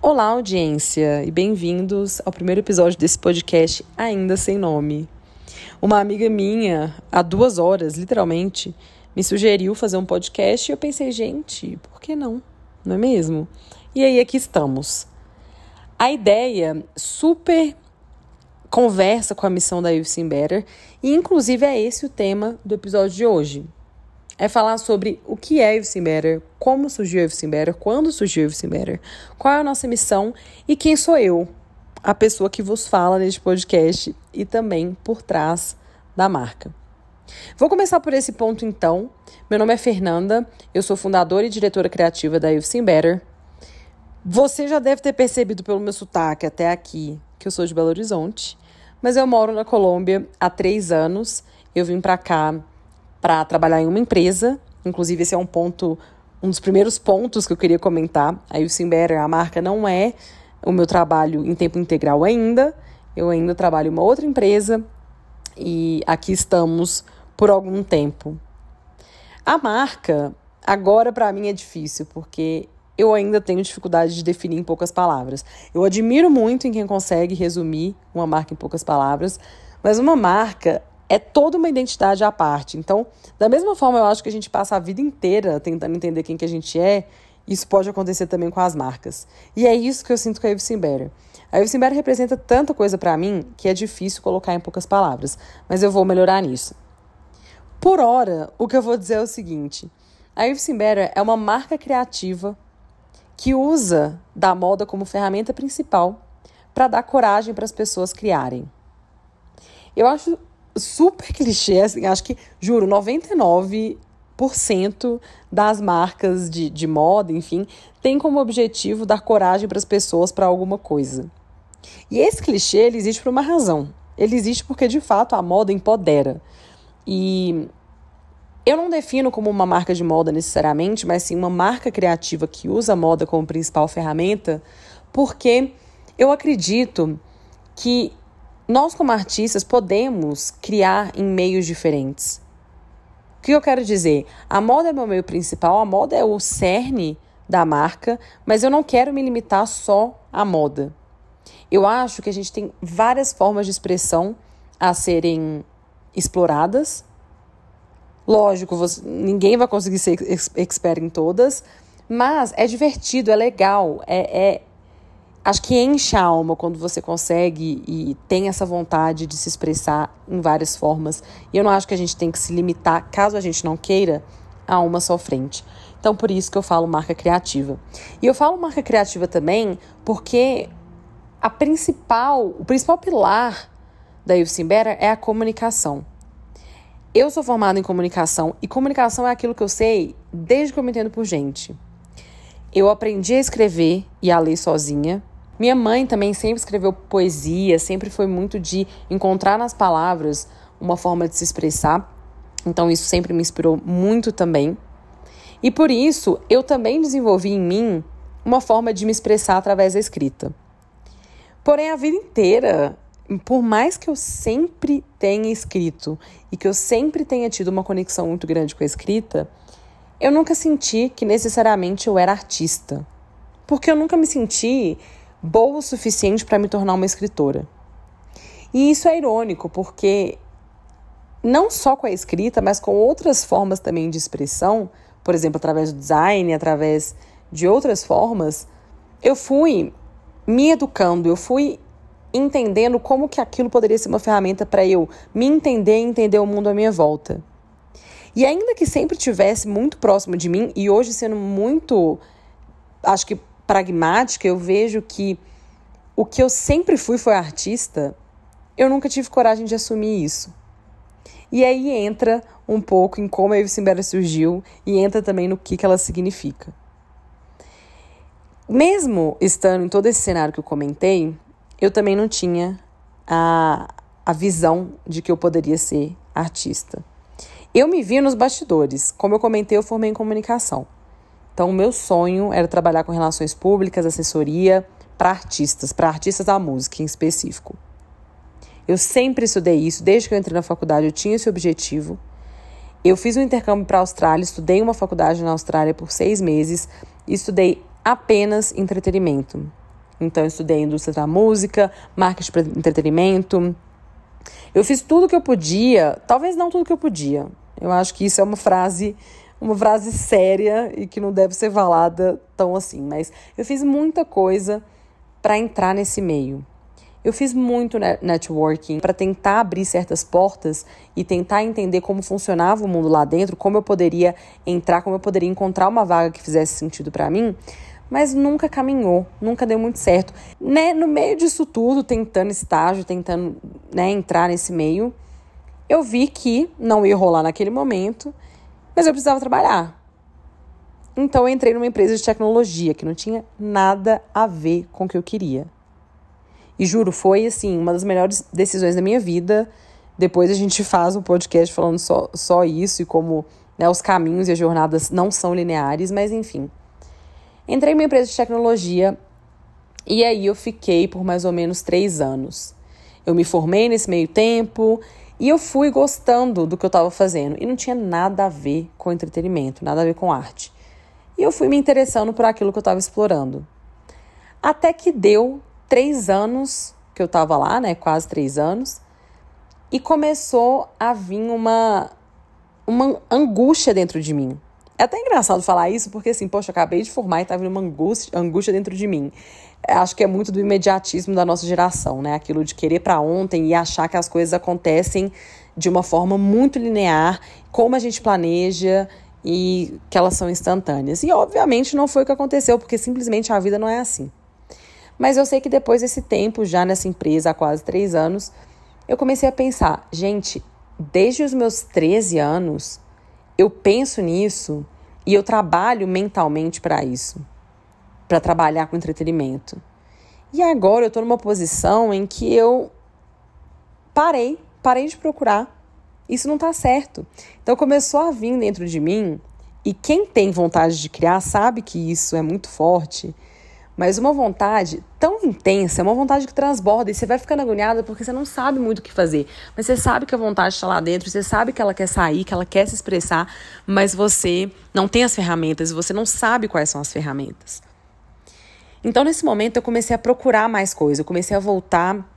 Olá, audiência, e bem-vindos ao primeiro episódio desse podcast Ainda Sem Nome. Uma amiga minha, há duas horas, literalmente, me sugeriu fazer um podcast e eu pensei, gente, por que não? Não é mesmo? E aí aqui estamos. A ideia super conversa com a missão da Seen Better e, inclusive, é esse o tema do episódio de hoje é falar sobre o que é Everything Better, como surgiu Everything Better, quando surgiu Everything Better, qual é a nossa missão e quem sou eu, a pessoa que vos fala neste podcast e também por trás da marca. Vou começar por esse ponto então. Meu nome é Fernanda, eu sou fundadora e diretora criativa da You've Better. Você já deve ter percebido pelo meu sotaque até aqui que eu sou de Belo Horizonte, mas eu moro na Colômbia há três anos. Eu vim para cá para trabalhar em uma empresa. Inclusive, esse é um ponto, um dos primeiros pontos que eu queria comentar. A You've Better, a marca, não é o meu trabalho em tempo integral ainda. Eu ainda trabalho em uma outra empresa e aqui estamos por algum tempo. A marca, agora para mim é difícil, porque eu ainda tenho dificuldade de definir em poucas palavras. Eu admiro muito em quem consegue resumir uma marca em poucas palavras, mas uma marca é toda uma identidade à parte. Então, da mesma forma, eu acho que a gente passa a vida inteira tentando entender quem que a gente é, isso pode acontecer também com as marcas. E é isso que eu sinto com a Eve Better. A Eve Better representa tanta coisa para mim que é difícil colocar em poucas palavras, mas eu vou melhorar nisso. Por hora, o que eu vou dizer é o seguinte: a Eve Better é uma marca criativa que usa da moda como ferramenta principal para dar coragem para as pessoas criarem. Eu acho super clichê, assim, acho que, juro, 99% das marcas de, de moda, enfim, tem como objetivo dar coragem para as pessoas para alguma coisa. E esse clichê, ele existe por uma razão. Ele existe porque, de fato, a moda empodera. E eu não defino como uma marca de moda necessariamente, mas sim uma marca criativa que usa a moda como principal ferramenta, porque eu acredito que nós, como artistas, podemos criar em meios diferentes. O que eu quero dizer? A moda é meu meio principal, a moda é o cerne da marca, mas eu não quero me limitar só à moda. Eu acho que a gente tem várias formas de expressão a serem exploradas. Lógico, você, ninguém vai conseguir ser expert em todas, mas é divertido, é legal, é, é, acho que enche a alma quando você consegue e tem essa vontade de se expressar em várias formas. E eu não acho que a gente tem que se limitar, caso a gente não queira, a uma só frente. Então, por isso que eu falo marca criativa. E eu falo marca criativa também porque a principal, o principal pilar da Better é a comunicação. Eu sou formada em comunicação e comunicação é aquilo que eu sei desde que eu me entendo por gente. Eu aprendi a escrever e a ler sozinha. Minha mãe também sempre escreveu poesia, sempre foi muito de encontrar nas palavras uma forma de se expressar. Então isso sempre me inspirou muito também. E por isso eu também desenvolvi em mim uma forma de me expressar através da escrita. Porém, a vida inteira, por mais que eu sempre tenha escrito e que eu sempre tenha tido uma conexão muito grande com a escrita, eu nunca senti que necessariamente eu era artista. Porque eu nunca me senti boa o suficiente para me tornar uma escritora. E isso é irônico, porque não só com a escrita, mas com outras formas também de expressão, por exemplo, através do design, através de outras formas, eu fui me educando, eu fui entendendo como que aquilo poderia ser uma ferramenta para eu me entender e entender o mundo à minha volta. E ainda que sempre tivesse muito próximo de mim e hoje sendo muito, acho que pragmática, eu vejo que o que eu sempre fui foi artista, eu nunca tive coragem de assumir isso. E aí entra um pouco em como a Eve Simbera surgiu e entra também no que, que ela significa. Mesmo estando em todo esse cenário que eu comentei, eu também não tinha a, a visão de que eu poderia ser artista. Eu me vi nos bastidores. Como eu comentei, eu formei em comunicação. Então, o meu sonho era trabalhar com relações públicas, assessoria para artistas, para artistas da música em específico. Eu sempre estudei isso, desde que eu entrei na faculdade eu tinha esse objetivo. Eu fiz um intercâmbio para a Austrália, estudei uma faculdade na Austrália por seis meses e estudei apenas entretenimento. Então, eu estudei indústria da música, marketing para entretenimento. Eu fiz tudo que eu podia, talvez não tudo que eu podia. Eu acho que isso é uma frase, uma frase séria e que não deve ser falada tão assim, mas eu fiz muita coisa para entrar nesse meio. Eu fiz muito networking para tentar abrir certas portas e tentar entender como funcionava o mundo lá dentro, como eu poderia entrar, como eu poderia encontrar uma vaga que fizesse sentido para mim, mas nunca caminhou, nunca deu muito certo. Né? No meio disso tudo, tentando estágio, tentando né, entrar nesse meio, eu vi que não ia rolar naquele momento, mas eu precisava trabalhar. Então eu entrei numa empresa de tecnologia que não tinha nada a ver com o que eu queria. E juro, foi assim, uma das melhores decisões da minha vida. Depois a gente faz um podcast falando só, só isso e como né, os caminhos e as jornadas não são lineares, mas enfim. Entrei numa empresa de tecnologia e aí eu fiquei por mais ou menos três anos. Eu me formei nesse meio tempo e eu fui gostando do que eu estava fazendo. E não tinha nada a ver com entretenimento, nada a ver com arte. E eu fui me interessando por aquilo que eu estava explorando. Até que deu três anos que eu estava lá, né? Quase três anos. E começou a vir uma, uma angústia dentro de mim. É até engraçado falar isso, porque assim, poxa, acabei de formar e tá vindo uma angústia, angústia dentro de mim. Acho que é muito do imediatismo da nossa geração, né? Aquilo de querer para ontem e achar que as coisas acontecem de uma forma muito linear, como a gente planeja e que elas são instantâneas. E obviamente não foi o que aconteceu, porque simplesmente a vida não é assim. Mas eu sei que depois desse tempo, já nessa empresa há quase três anos, eu comecei a pensar, gente, desde os meus 13 anos, eu penso nisso e eu trabalho mentalmente para isso, para trabalhar com entretenimento. E agora eu estou numa posição em que eu parei, parei de procurar. Isso não está certo. Então começou a vir dentro de mim, e quem tem vontade de criar sabe que isso é muito forte mas uma vontade tão intensa, uma vontade que transborda e você vai ficando agoniada porque você não sabe muito o que fazer. Mas você sabe que a vontade está lá dentro, você sabe que ela quer sair, que ela quer se expressar, mas você não tem as ferramentas você não sabe quais são as ferramentas. Então, nesse momento, eu comecei a procurar mais coisas, eu comecei a voltar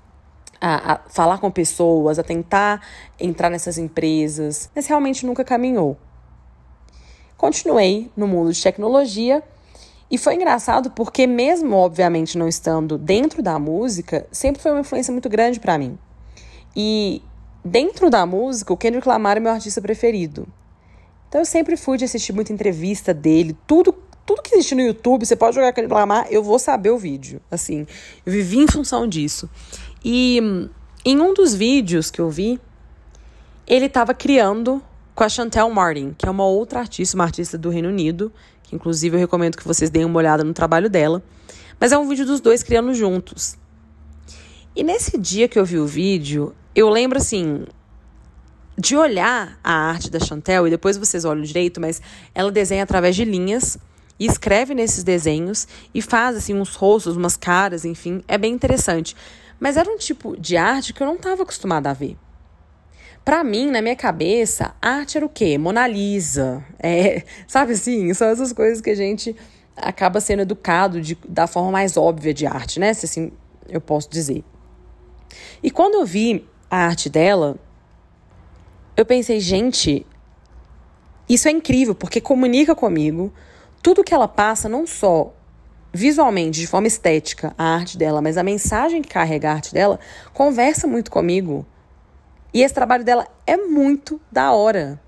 a, a, falar com pessoas, a tentar entrar nessas empresas, mas realmente nunca caminhou. Continuei no mundo de tecnologia e foi engraçado porque, mesmo obviamente não estando dentro da música, sempre foi uma influência muito grande para mim. E dentro da música, o Kendrick Lamar é meu artista preferido. Então eu sempre fui de assistir muita entrevista dele, tudo tudo que existe no YouTube, você pode jogar Kendrick Lamar, eu vou saber o vídeo. Assim, eu vivi em função disso. E em um dos vídeos que eu vi, ele estava criando com a Chantel Martin, que é uma outra artista, uma artista do Reino Unido, que inclusive eu recomendo que vocês deem uma olhada no trabalho dela. Mas é um vídeo dos dois criando juntos. E nesse dia que eu vi o vídeo, eu lembro assim de olhar a arte da Chantel, e depois vocês olham direito, mas ela desenha através de linhas e escreve nesses desenhos e faz assim uns rostos, umas caras, enfim, é bem interessante. Mas era um tipo de arte que eu não estava acostumada a ver. Para mim, na minha cabeça, arte era o quê? Mona Lisa. É, sabe assim? São essas coisas que a gente acaba sendo educado de, da forma mais óbvia de arte, né? Se assim eu posso dizer. E quando eu vi a arte dela, eu pensei, gente, isso é incrível, porque comunica comigo tudo que ela passa, não só visualmente, de forma estética, a arte dela, mas a mensagem que carrega a arte dela, conversa muito comigo. E esse trabalho dela é muito da hora.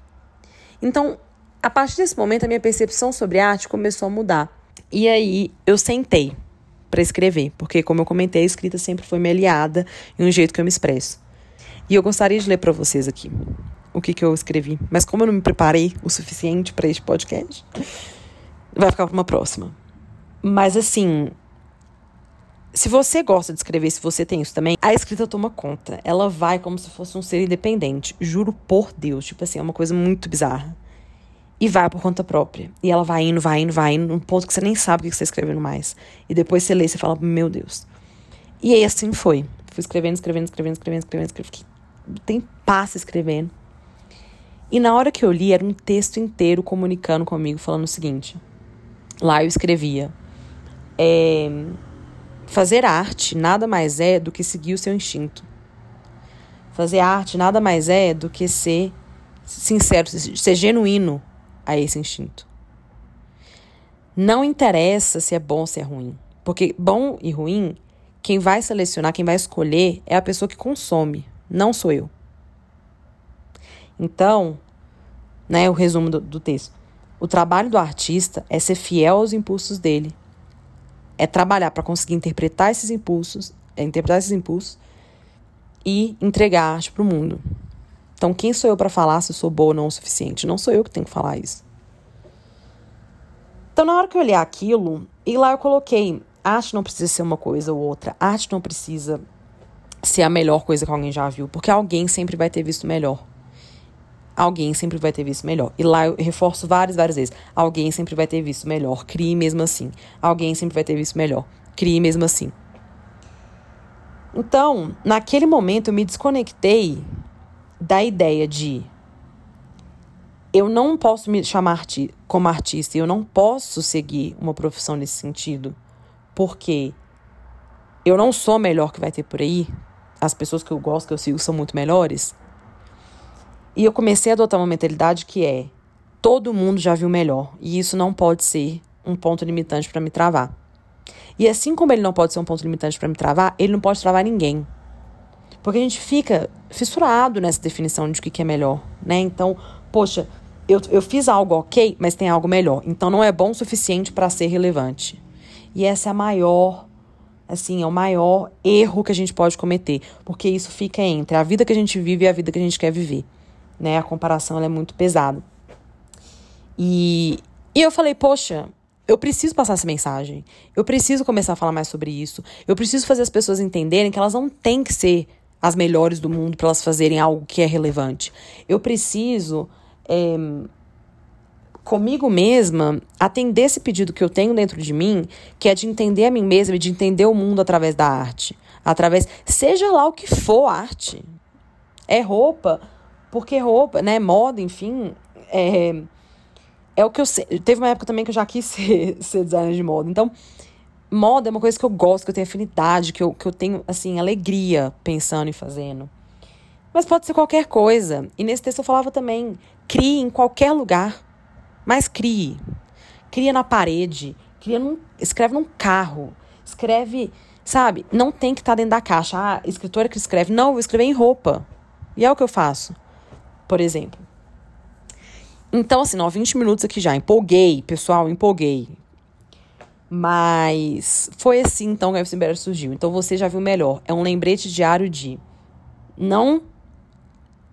Então, a partir desse momento, a minha percepção sobre arte começou a mudar. E aí, eu sentei para escrever, porque, como eu comentei, a escrita sempre foi minha aliada e um jeito que eu me expresso. E eu gostaria de ler para vocês aqui o que, que eu escrevi. Mas, como eu não me preparei o suficiente para este podcast, vai ficar para uma próxima. Mas, assim, se você gosta de escrever, se você tem isso também, a escrita toma conta. Ela vai como se fosse um ser independente. Juro por Deus. Tipo assim, é uma coisa muito bizarra. E vai por conta própria. E ela vai indo, vai indo, vai indo, num ponto que você nem sabe o que você está escrevendo mais. E depois você lê e você fala, meu Deus. E aí assim foi. Fui escrevendo, escrevendo, escrevendo, escrevendo, escrevendo, escrevendo. Tem passo escrevendo. E na hora que eu li, era um texto inteiro comunicando comigo, falando o seguinte. Lá eu escrevia. É Fazer arte nada mais é do que seguir o seu instinto. Fazer arte nada mais é do que ser sincero, ser genuíno a esse instinto. Não interessa se é bom ou se é ruim. Porque bom e ruim, quem vai selecionar, quem vai escolher é a pessoa que consome, não sou eu. Então, né, o resumo do, do texto. O trabalho do artista é ser fiel aos impulsos dele. É trabalhar para conseguir interpretar esses impulsos, é interpretar esses impulsos e entregar a arte para o mundo. Então, quem sou eu para falar se eu sou boa ou não o suficiente? Não sou eu que tenho que falar isso. Então, na hora que eu olhar aquilo, e lá eu coloquei: arte não precisa ser uma coisa ou outra, arte não precisa ser a melhor coisa que alguém já viu, porque alguém sempre vai ter visto melhor. Alguém sempre vai ter visto melhor. E lá eu reforço várias, várias vezes. Alguém sempre vai ter visto melhor. Crie mesmo assim. Alguém sempre vai ter visto melhor. Crie mesmo assim. Então, naquele momento eu me desconectei da ideia de eu não posso me chamar como artista, eu não posso seguir uma profissão nesse sentido, porque eu não sou melhor que vai ter por aí. As pessoas que eu gosto, que eu sigo, são muito melhores. E eu comecei a adotar uma mentalidade que é: todo mundo já viu melhor, e isso não pode ser um ponto limitante para me travar. E assim como ele não pode ser um ponto limitante para me travar, ele não pode travar ninguém. Porque a gente fica fissurado nessa definição de o que é melhor, né? Então, poxa, eu, eu fiz algo ok, mas tem algo melhor. Então não é bom o suficiente para ser relevante. E essa é a maior, assim, é o maior erro que a gente pode cometer. Porque isso fica entre a vida que a gente vive e a vida que a gente quer viver. Né? A comparação é muito pesada. E, e eu falei, poxa, eu preciso passar essa mensagem. Eu preciso começar a falar mais sobre isso. Eu preciso fazer as pessoas entenderem que elas não têm que ser as melhores do mundo para elas fazerem algo que é relevante. Eu preciso, é, comigo mesma, atender esse pedido que eu tenho dentro de mim, que é de entender a mim mesma e de entender o mundo através da arte. Através, seja lá o que for arte. É roupa, porque roupa, né? Moda, enfim. É, é o que eu sei. Teve uma época também que eu já quis ser, ser designer de moda. Então, moda é uma coisa que eu gosto, que eu tenho afinidade, que eu, que eu tenho, assim, alegria pensando e fazendo. Mas pode ser qualquer coisa. E nesse texto eu falava também: crie em qualquer lugar. Mas crie. Cria na parede. Cria num, escreve num carro. Escreve, sabe? Não tem que estar tá dentro da caixa. Ah, escritora que escreve. Não, vou escrever em roupa. E é o que eu faço. Por exemplo. Então, assim, ó, 20 minutos aqui já. Empolguei, pessoal, empolguei. Mas foi assim, então, que a Epstein surgiu. Então, você já viu melhor. É um lembrete diário de não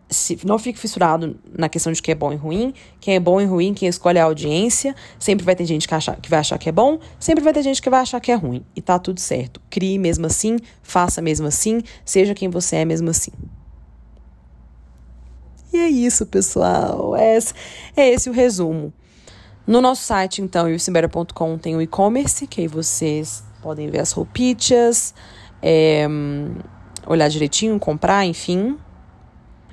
se, não fique fissurado na questão de que é bom e ruim. Quem é bom e ruim, quem escolhe a audiência. Sempre vai ter gente que, acha, que vai achar que é bom, sempre vai ter gente que vai achar que é ruim. E tá tudo certo. Crie mesmo assim, faça mesmo assim, seja quem você é mesmo assim. E é isso, pessoal. É esse, é esse o resumo. No nosso site, então, ilcimbera.com tem o e-commerce, que aí vocês podem ver as roupitas, é, olhar direitinho, comprar, enfim.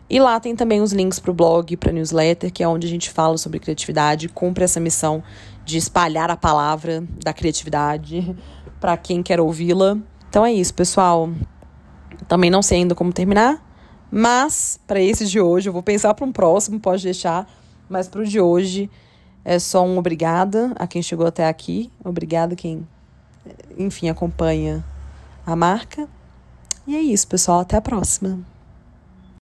E lá tem também os links para o blog, para newsletter, que é onde a gente fala sobre criatividade, cumpre essa missão de espalhar a palavra da criatividade para quem quer ouvi-la. Então é isso, pessoal. Também não sei ainda como terminar, mas, para esse de hoje, eu vou pensar para um próximo, pode deixar. Mas para o de hoje, é só um obrigada a quem chegou até aqui. Obrigada quem, enfim, acompanha a marca. E é isso, pessoal. Até a próxima.